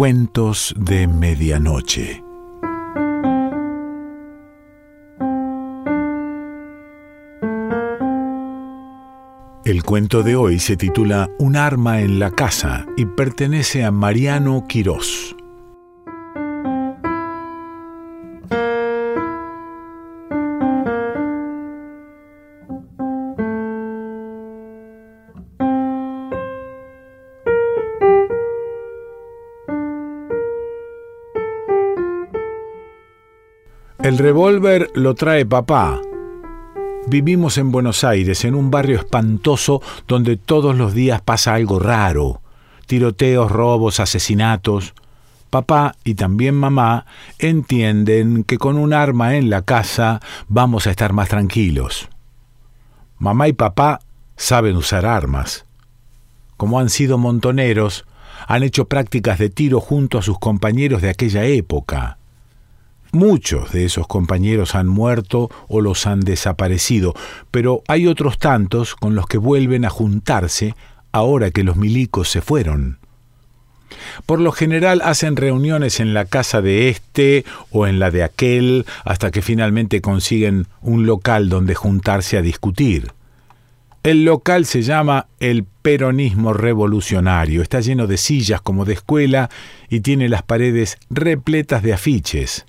Cuentos de Medianoche. El cuento de hoy se titula Un arma en la casa y pertenece a Mariano Quirós. El revólver lo trae papá. Vivimos en Buenos Aires, en un barrio espantoso donde todos los días pasa algo raro. Tiroteos, robos, asesinatos. Papá y también mamá entienden que con un arma en la casa vamos a estar más tranquilos. Mamá y papá saben usar armas. Como han sido montoneros, han hecho prácticas de tiro junto a sus compañeros de aquella época. Muchos de esos compañeros han muerto o los han desaparecido, pero hay otros tantos con los que vuelven a juntarse ahora que los milicos se fueron. Por lo general hacen reuniones en la casa de este o en la de aquel hasta que finalmente consiguen un local donde juntarse a discutir. El local se llama el Peronismo Revolucionario. Está lleno de sillas como de escuela y tiene las paredes repletas de afiches.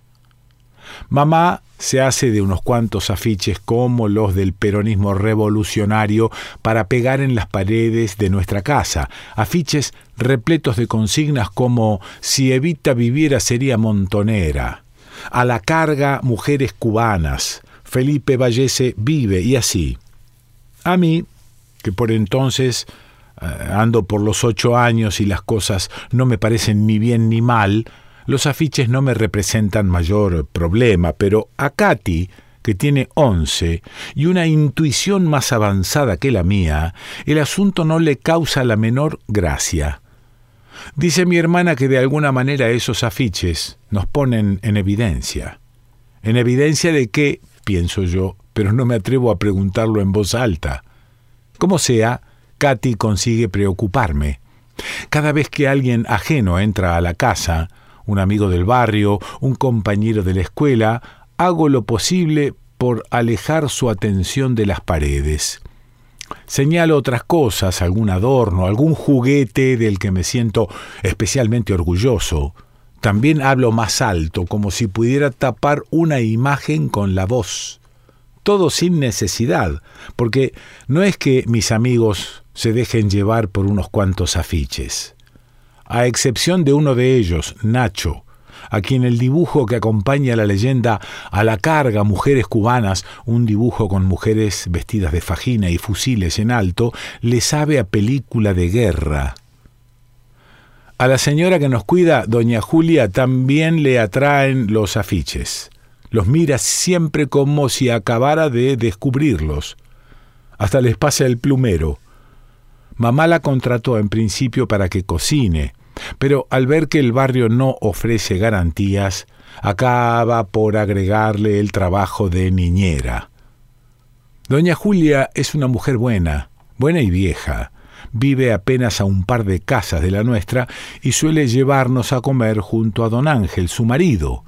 Mamá se hace de unos cuantos afiches como los del peronismo revolucionario para pegar en las paredes de nuestra casa, afiches repletos de consignas como si Evita viviera sería montonera, a la carga mujeres cubanas, Felipe Vallese vive y así. A mí, que por entonces eh, ando por los ocho años y las cosas no me parecen ni bien ni mal, los afiches no me representan mayor problema, pero a Katy, que tiene once y una intuición más avanzada que la mía, el asunto no le causa la menor gracia. Dice mi hermana que de alguna manera esos afiches nos ponen en evidencia. En evidencia de que, pienso yo, pero no me atrevo a preguntarlo en voz alta. Como sea, Katy consigue preocuparme. Cada vez que alguien ajeno entra a la casa, un amigo del barrio, un compañero de la escuela, hago lo posible por alejar su atención de las paredes. Señalo otras cosas, algún adorno, algún juguete del que me siento especialmente orgulloso. También hablo más alto, como si pudiera tapar una imagen con la voz. Todo sin necesidad, porque no es que mis amigos se dejen llevar por unos cuantos afiches a excepción de uno de ellos, Nacho, a quien el dibujo que acompaña la leyenda a la carga mujeres cubanas, un dibujo con mujeres vestidas de fajina y fusiles en alto, le sabe a película de guerra. A la señora que nos cuida, doña Julia, también le atraen los afiches. Los mira siempre como si acabara de descubrirlos. Hasta les pasa el plumero. Mamá la contrató en principio para que cocine, pero al ver que el barrio no ofrece garantías, acaba por agregarle el trabajo de niñera. Doña Julia es una mujer buena, buena y vieja. Vive apenas a un par de casas de la nuestra y suele llevarnos a comer junto a don Ángel, su marido,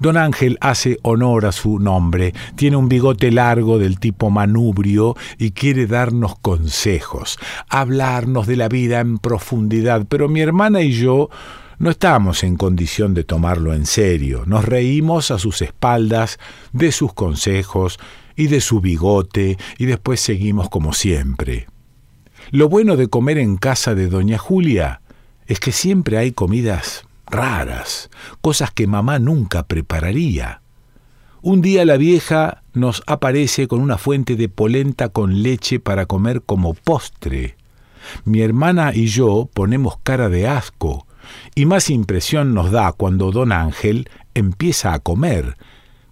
Don Ángel hace honor a su nombre, tiene un bigote largo del tipo manubrio y quiere darnos consejos, hablarnos de la vida en profundidad, pero mi hermana y yo no estamos en condición de tomarlo en serio. Nos reímos a sus espaldas de sus consejos y de su bigote y después seguimos como siempre. Lo bueno de comer en casa de doña Julia es que siempre hay comidas raras, cosas que mamá nunca prepararía. Un día la vieja nos aparece con una fuente de polenta con leche para comer como postre. Mi hermana y yo ponemos cara de asco, y más impresión nos da cuando don Ángel empieza a comer.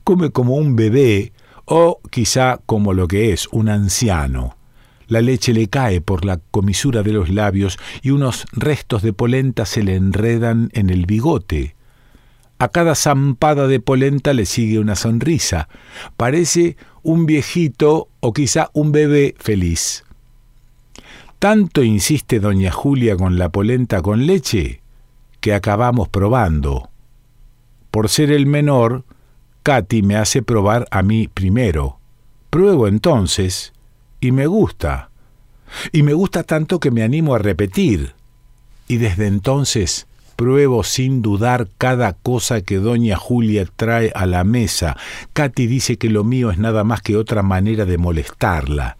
Come como un bebé o quizá como lo que es un anciano. La leche le cae por la comisura de los labios y unos restos de polenta se le enredan en el bigote. A cada zampada de polenta le sigue una sonrisa. Parece un viejito o quizá un bebé feliz. Tanto insiste doña Julia con la polenta con leche que acabamos probando. Por ser el menor, Katy me hace probar a mí primero. Pruebo entonces y me gusta. Y me gusta tanto que me animo a repetir. Y desde entonces pruebo sin dudar cada cosa que doña Julia trae a la mesa. Katy dice que lo mío es nada más que otra manera de molestarla,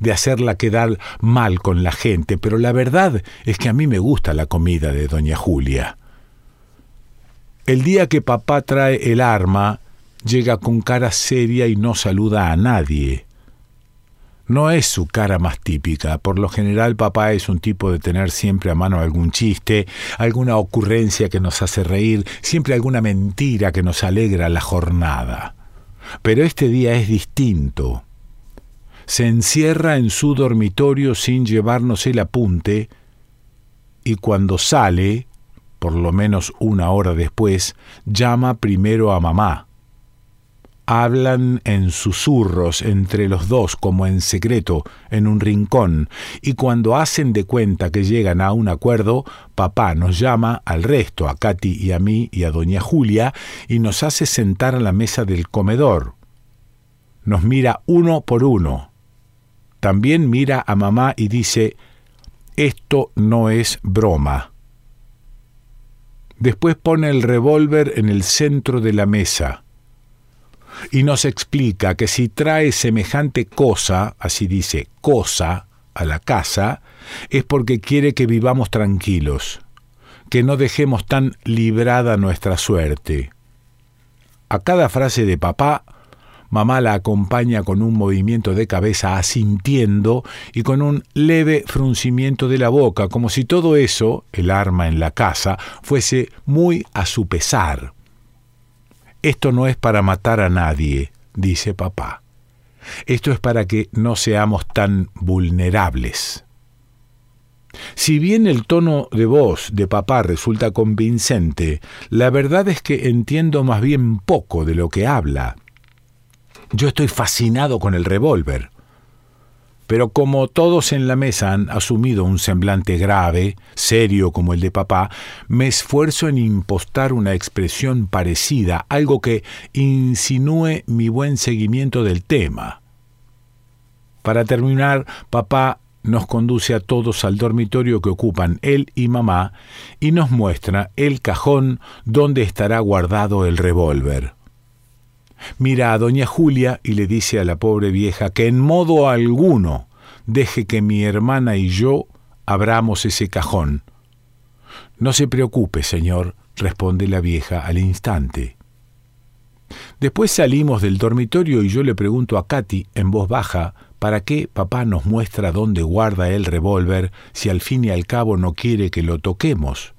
de hacerla quedar mal con la gente, pero la verdad es que a mí me gusta la comida de doña Julia. El día que papá trae el arma, llega con cara seria y no saluda a nadie. No es su cara más típica. Por lo general papá es un tipo de tener siempre a mano algún chiste, alguna ocurrencia que nos hace reír, siempre alguna mentira que nos alegra la jornada. Pero este día es distinto. Se encierra en su dormitorio sin llevarnos el apunte y cuando sale, por lo menos una hora después, llama primero a mamá hablan en susurros entre los dos como en secreto en un rincón, y cuando hacen de cuenta que llegan a un acuerdo, papá nos llama al resto, a Katy y a mí y a doña Julia, y nos hace sentar a la mesa del comedor. Nos mira uno por uno. También mira a mamá y dice, esto no es broma. Después pone el revólver en el centro de la mesa y nos explica que si trae semejante cosa, así dice, cosa, a la casa, es porque quiere que vivamos tranquilos, que no dejemos tan librada nuestra suerte. A cada frase de papá, mamá la acompaña con un movimiento de cabeza asintiendo y con un leve fruncimiento de la boca, como si todo eso, el arma en la casa, fuese muy a su pesar. Esto no es para matar a nadie, dice papá. Esto es para que no seamos tan vulnerables. Si bien el tono de voz de papá resulta convincente, la verdad es que entiendo más bien poco de lo que habla. Yo estoy fascinado con el revólver. Pero como todos en la mesa han asumido un semblante grave, serio como el de papá, me esfuerzo en impostar una expresión parecida, algo que insinúe mi buen seguimiento del tema. Para terminar, papá nos conduce a todos al dormitorio que ocupan él y mamá y nos muestra el cajón donde estará guardado el revólver. Mira a doña Julia y le dice a la pobre vieja que en modo alguno deje que mi hermana y yo abramos ese cajón. No se preocupe, señor, responde la vieja al instante. Después salimos del dormitorio y yo le pregunto a Katy en voz baja para qué papá nos muestra dónde guarda el revólver si al fin y al cabo no quiere que lo toquemos.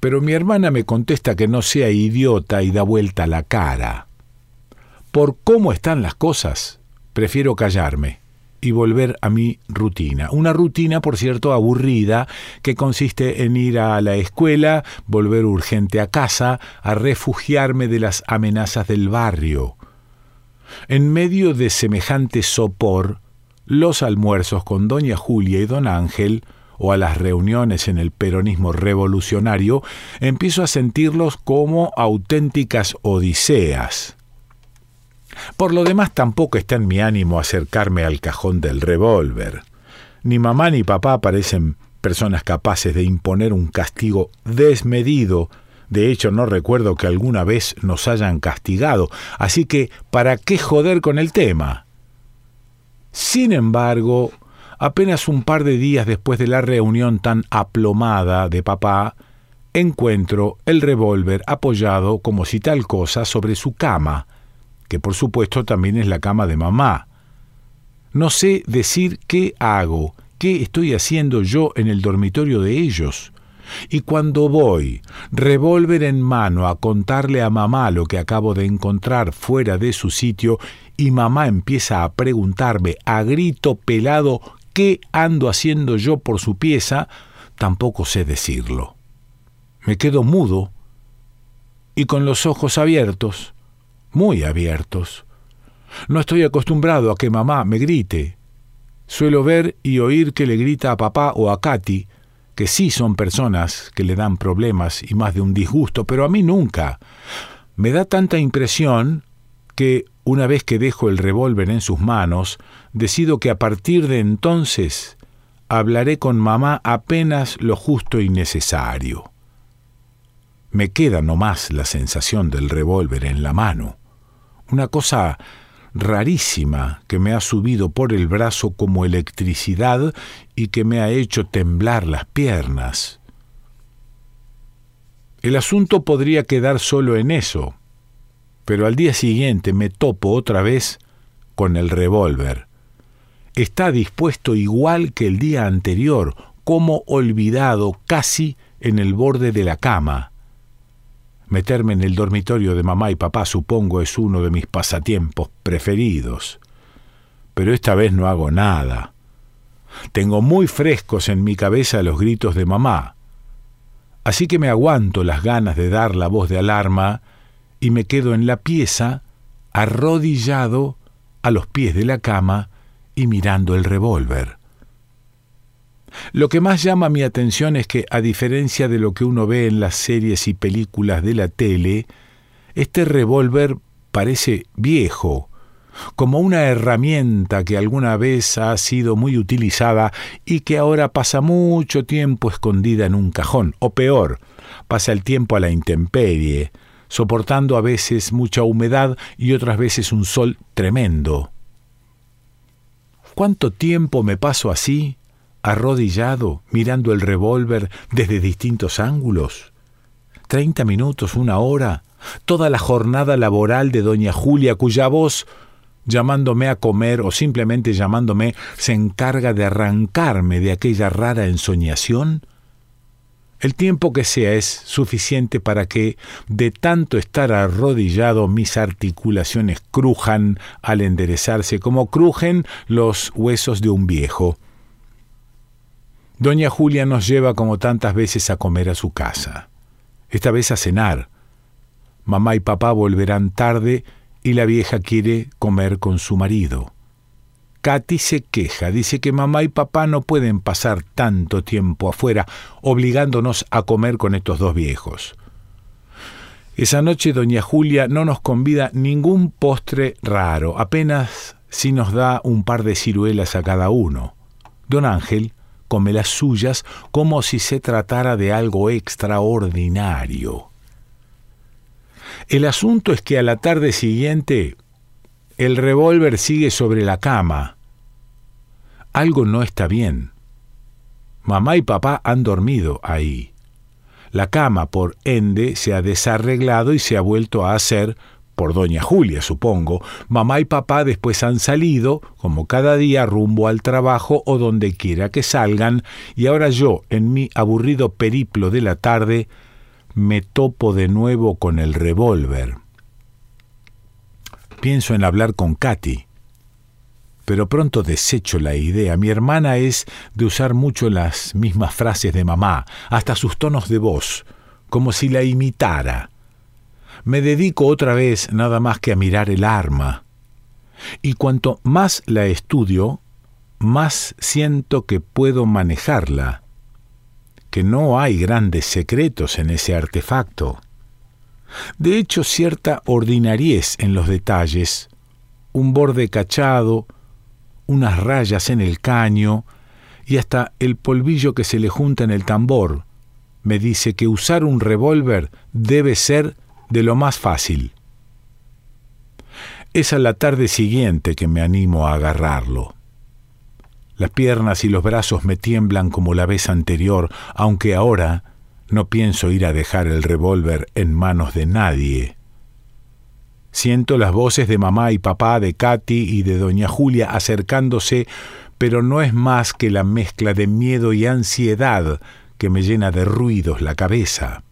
Pero mi hermana me contesta que no sea idiota y da vuelta la cara por cómo están las cosas, prefiero callarme y volver a mi rutina. Una rutina, por cierto, aburrida, que consiste en ir a la escuela, volver urgente a casa, a refugiarme de las amenazas del barrio. En medio de semejante sopor, los almuerzos con doña Julia y don Ángel, o a las reuniones en el peronismo revolucionario, empiezo a sentirlos como auténticas odiseas. Por lo demás tampoco está en mi ánimo acercarme al cajón del revólver. Ni mamá ni papá parecen personas capaces de imponer un castigo desmedido. De hecho, no recuerdo que alguna vez nos hayan castigado, así que ¿para qué joder con el tema? Sin embargo, apenas un par de días después de la reunión tan aplomada de papá, encuentro el revólver apoyado como si tal cosa sobre su cama, que por supuesto también es la cama de mamá. No sé decir qué hago, qué estoy haciendo yo en el dormitorio de ellos. Y cuando voy, revólver en mano, a contarle a mamá lo que acabo de encontrar fuera de su sitio, y mamá empieza a preguntarme a grito pelado qué ando haciendo yo por su pieza, tampoco sé decirlo. Me quedo mudo y con los ojos abiertos muy abiertos. No estoy acostumbrado a que mamá me grite. Suelo ver y oír que le grita a papá o a Katy, que sí son personas que le dan problemas y más de un disgusto, pero a mí nunca. Me da tanta impresión que una vez que dejo el revólver en sus manos, decido que a partir de entonces hablaré con mamá apenas lo justo y necesario. Me queda nomás la sensación del revólver en la mano, una cosa rarísima que me ha subido por el brazo como electricidad y que me ha hecho temblar las piernas. El asunto podría quedar solo en eso, pero al día siguiente me topo otra vez con el revólver. Está dispuesto igual que el día anterior, como olvidado casi en el borde de la cama. Meterme en el dormitorio de mamá y papá supongo es uno de mis pasatiempos preferidos. Pero esta vez no hago nada. Tengo muy frescos en mi cabeza los gritos de mamá. Así que me aguanto las ganas de dar la voz de alarma y me quedo en la pieza, arrodillado a los pies de la cama y mirando el revólver. Lo que más llama mi atención es que, a diferencia de lo que uno ve en las series y películas de la tele, este revólver parece viejo, como una herramienta que alguna vez ha sido muy utilizada y que ahora pasa mucho tiempo escondida en un cajón, o peor, pasa el tiempo a la intemperie, soportando a veces mucha humedad y otras veces un sol tremendo. ¿Cuánto tiempo me paso así, arrodillado, mirando el revólver desde distintos ángulos? ¿Treinta minutos, una hora? Toda la jornada laboral de doña Julia, cuya voz, llamándome a comer o simplemente llamándome, se encarga de arrancarme de aquella rara ensoñación? El tiempo que sea es suficiente para que, de tanto estar arrodillado, mis articulaciones crujan al enderezarse como crujen los huesos de un viejo. Doña Julia nos lleva como tantas veces a comer a su casa, esta vez a cenar. Mamá y papá volverán tarde y la vieja quiere comer con su marido. Katy se queja, dice que mamá y papá no pueden pasar tanto tiempo afuera, obligándonos a comer con estos dos viejos. Esa noche doña Julia no nos convida ningún postre raro, apenas si nos da un par de ciruelas a cada uno. Don Ángel come las suyas como si se tratara de algo extraordinario. El asunto es que a la tarde siguiente el revólver sigue sobre la cama. Algo no está bien. Mamá y papá han dormido ahí. La cama, por ende, se ha desarreglado y se ha vuelto a hacer, por doña Julia, supongo. Mamá y papá después han salido, como cada día, rumbo al trabajo o donde quiera que salgan, y ahora yo, en mi aburrido periplo de la tarde, me topo de nuevo con el revólver. Pienso en hablar con Katy. Pero pronto desecho la idea. Mi hermana es de usar mucho las mismas frases de mamá, hasta sus tonos de voz, como si la imitara. Me dedico otra vez nada más que a mirar el arma. Y cuanto más la estudio, más siento que puedo manejarla, que no hay grandes secretos en ese artefacto. De hecho, cierta ordinariez en los detalles, un borde cachado, unas rayas en el caño y hasta el polvillo que se le junta en el tambor, me dice que usar un revólver debe ser de lo más fácil. Es a la tarde siguiente que me animo a agarrarlo. Las piernas y los brazos me tiemblan como la vez anterior, aunque ahora no pienso ir a dejar el revólver en manos de nadie. Siento las voces de mamá y papá, de Katy y de doña Julia acercándose, pero no es más que la mezcla de miedo y ansiedad que me llena de ruidos la cabeza.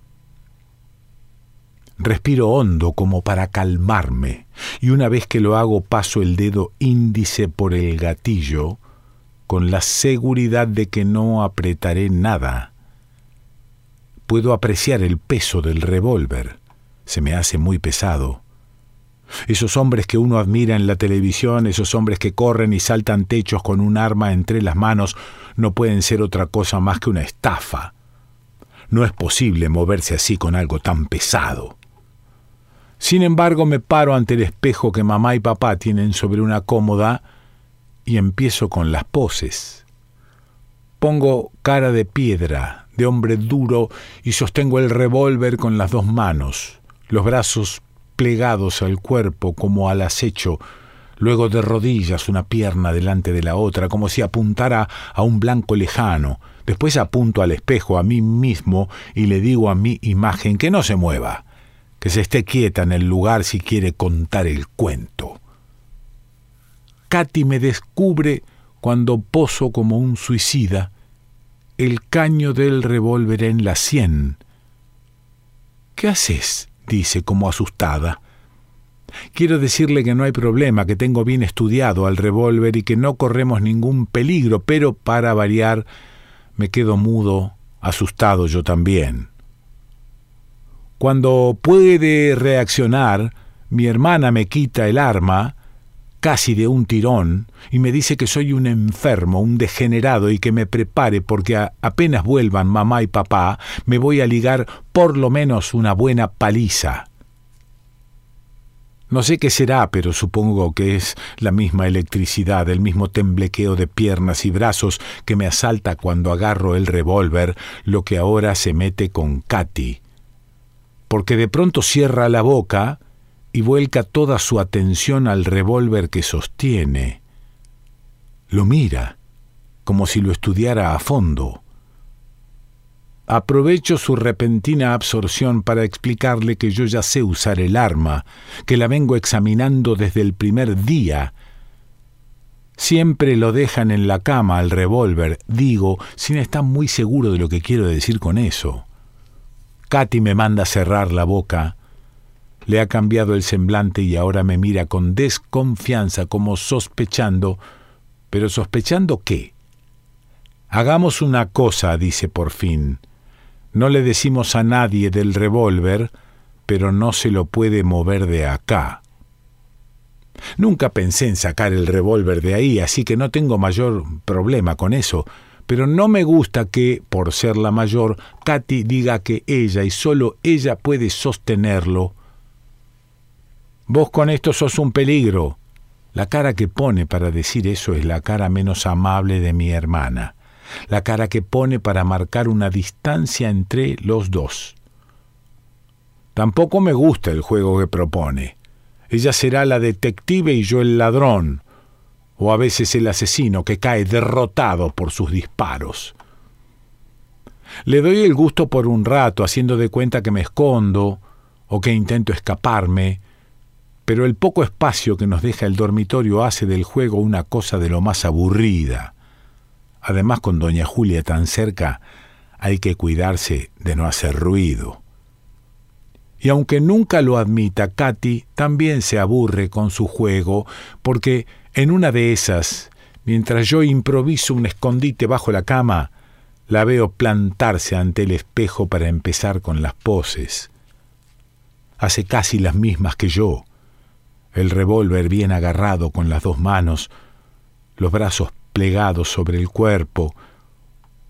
Respiro hondo como para calmarme, y una vez que lo hago paso el dedo índice por el gatillo, con la seguridad de que no apretaré nada puedo apreciar el peso del revólver. Se me hace muy pesado. Esos hombres que uno admira en la televisión, esos hombres que corren y saltan techos con un arma entre las manos, no pueden ser otra cosa más que una estafa. No es posible moverse así con algo tan pesado. Sin embargo, me paro ante el espejo que mamá y papá tienen sobre una cómoda y empiezo con las poses. Pongo cara de piedra, de hombre duro, y sostengo el revólver con las dos manos, los brazos plegados al cuerpo como al acecho, luego de rodillas una pierna delante de la otra, como si apuntara a un blanco lejano. Después apunto al espejo a mí mismo y le digo a mi imagen que no se mueva, que se esté quieta en el lugar si quiere contar el cuento. Katy me descubre cuando poso como un suicida, el caño del revólver en la sien. ¿Qué haces? dice como asustada. Quiero decirle que no hay problema, que tengo bien estudiado al revólver y que no corremos ningún peligro, pero para variar me quedo mudo, asustado yo también. Cuando puede reaccionar, mi hermana me quita el arma, casi de un tirón, y me dice que soy un enfermo, un degenerado, y que me prepare porque apenas vuelvan mamá y papá, me voy a ligar por lo menos una buena paliza. No sé qué será, pero supongo que es la misma electricidad, el mismo temblequeo de piernas y brazos que me asalta cuando agarro el revólver, lo que ahora se mete con Katy. Porque de pronto cierra la boca, y vuelca toda su atención al revólver que sostiene. Lo mira, como si lo estudiara a fondo. Aprovecho su repentina absorción para explicarle que yo ya sé usar el arma, que la vengo examinando desde el primer día. Siempre lo dejan en la cama al revólver, digo, sin estar muy seguro de lo que quiero decir con eso. Katy me manda cerrar la boca, le ha cambiado el semblante y ahora me mira con desconfianza como sospechando. ¿Pero sospechando qué? Hagamos una cosa, dice por fin. No le decimos a nadie del revólver, pero no se lo puede mover de acá. Nunca pensé en sacar el revólver de ahí, así que no tengo mayor problema con eso, pero no me gusta que, por ser la mayor, Katy diga que ella y solo ella puede sostenerlo Vos con esto sos un peligro. La cara que pone para decir eso es la cara menos amable de mi hermana, la cara que pone para marcar una distancia entre los dos. Tampoco me gusta el juego que propone. Ella será la detective y yo el ladrón, o a veces el asesino que cae derrotado por sus disparos. Le doy el gusto por un rato, haciendo de cuenta que me escondo o que intento escaparme, pero el poco espacio que nos deja el dormitorio hace del juego una cosa de lo más aburrida. Además, con doña Julia tan cerca, hay que cuidarse de no hacer ruido. Y aunque nunca lo admita, Katy también se aburre con su juego, porque en una de esas, mientras yo improviso un escondite bajo la cama, la veo plantarse ante el espejo para empezar con las poses. Hace casi las mismas que yo el revólver bien agarrado con las dos manos, los brazos plegados sobre el cuerpo,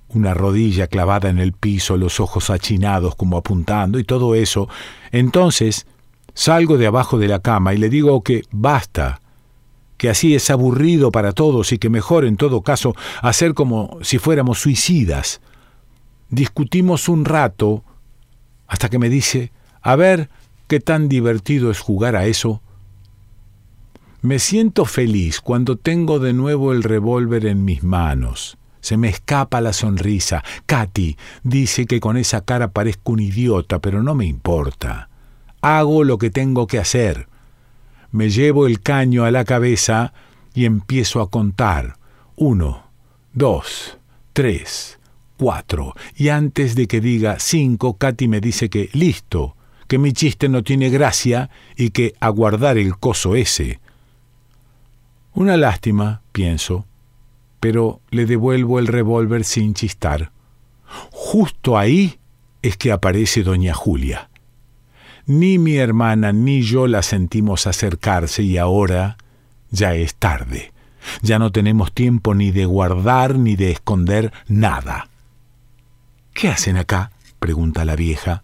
una rodilla clavada en el piso, los ojos achinados como apuntando y todo eso. Entonces salgo de abajo de la cama y le digo que basta, que así es aburrido para todos y que mejor en todo caso hacer como si fuéramos suicidas. Discutimos un rato hasta que me dice, a ver qué tan divertido es jugar a eso me siento feliz cuando tengo de nuevo el revólver en mis manos. Se me escapa la sonrisa. Katy dice que con esa cara parezco un idiota, pero no me importa. Hago lo que tengo que hacer. Me llevo el caño a la cabeza y empiezo a contar. Uno, dos, tres, cuatro. Y antes de que diga cinco, Katy me dice que listo, que mi chiste no tiene gracia y que aguardar el coso ese. Una lástima, pienso, pero le devuelvo el revólver sin chistar. Justo ahí es que aparece doña Julia. Ni mi hermana ni yo la sentimos acercarse y ahora ya es tarde. Ya no tenemos tiempo ni de guardar ni de esconder nada. ¿Qué hacen acá? pregunta la vieja.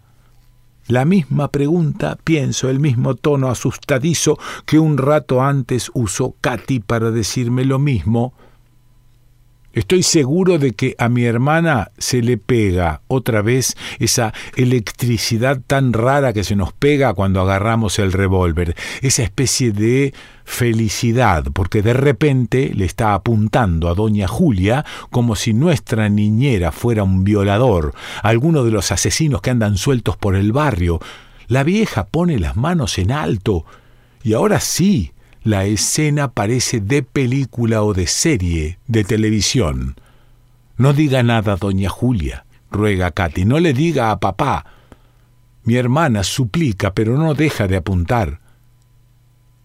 La misma pregunta, pienso, el mismo tono asustadizo que un rato antes usó Katy para decirme lo mismo. Estoy seguro de que a mi hermana se le pega otra vez esa electricidad tan rara que se nos pega cuando agarramos el revólver, esa especie de felicidad, porque de repente le está apuntando a doña Julia como si nuestra niñera fuera un violador, alguno de los asesinos que andan sueltos por el barrio. La vieja pone las manos en alto, y ahora sí, la escena parece de película o de serie de televisión. No diga nada, doña Julia, ruega Katy, no le diga a papá. Mi hermana suplica, pero no deja de apuntar.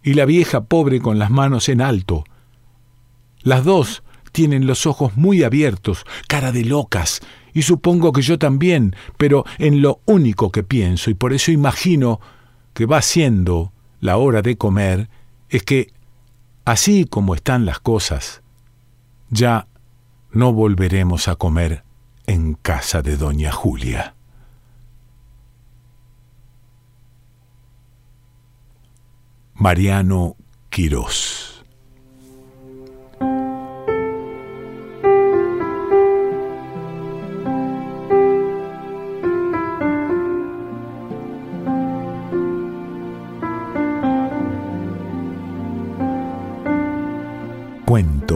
Y la vieja pobre con las manos en alto. Las dos tienen los ojos muy abiertos, cara de locas, y supongo que yo también, pero en lo único que pienso, y por eso imagino que va siendo la hora de comer, es que, así como están las cosas, ya no volveremos a comer en casa de doña Julia. Mariano Quirós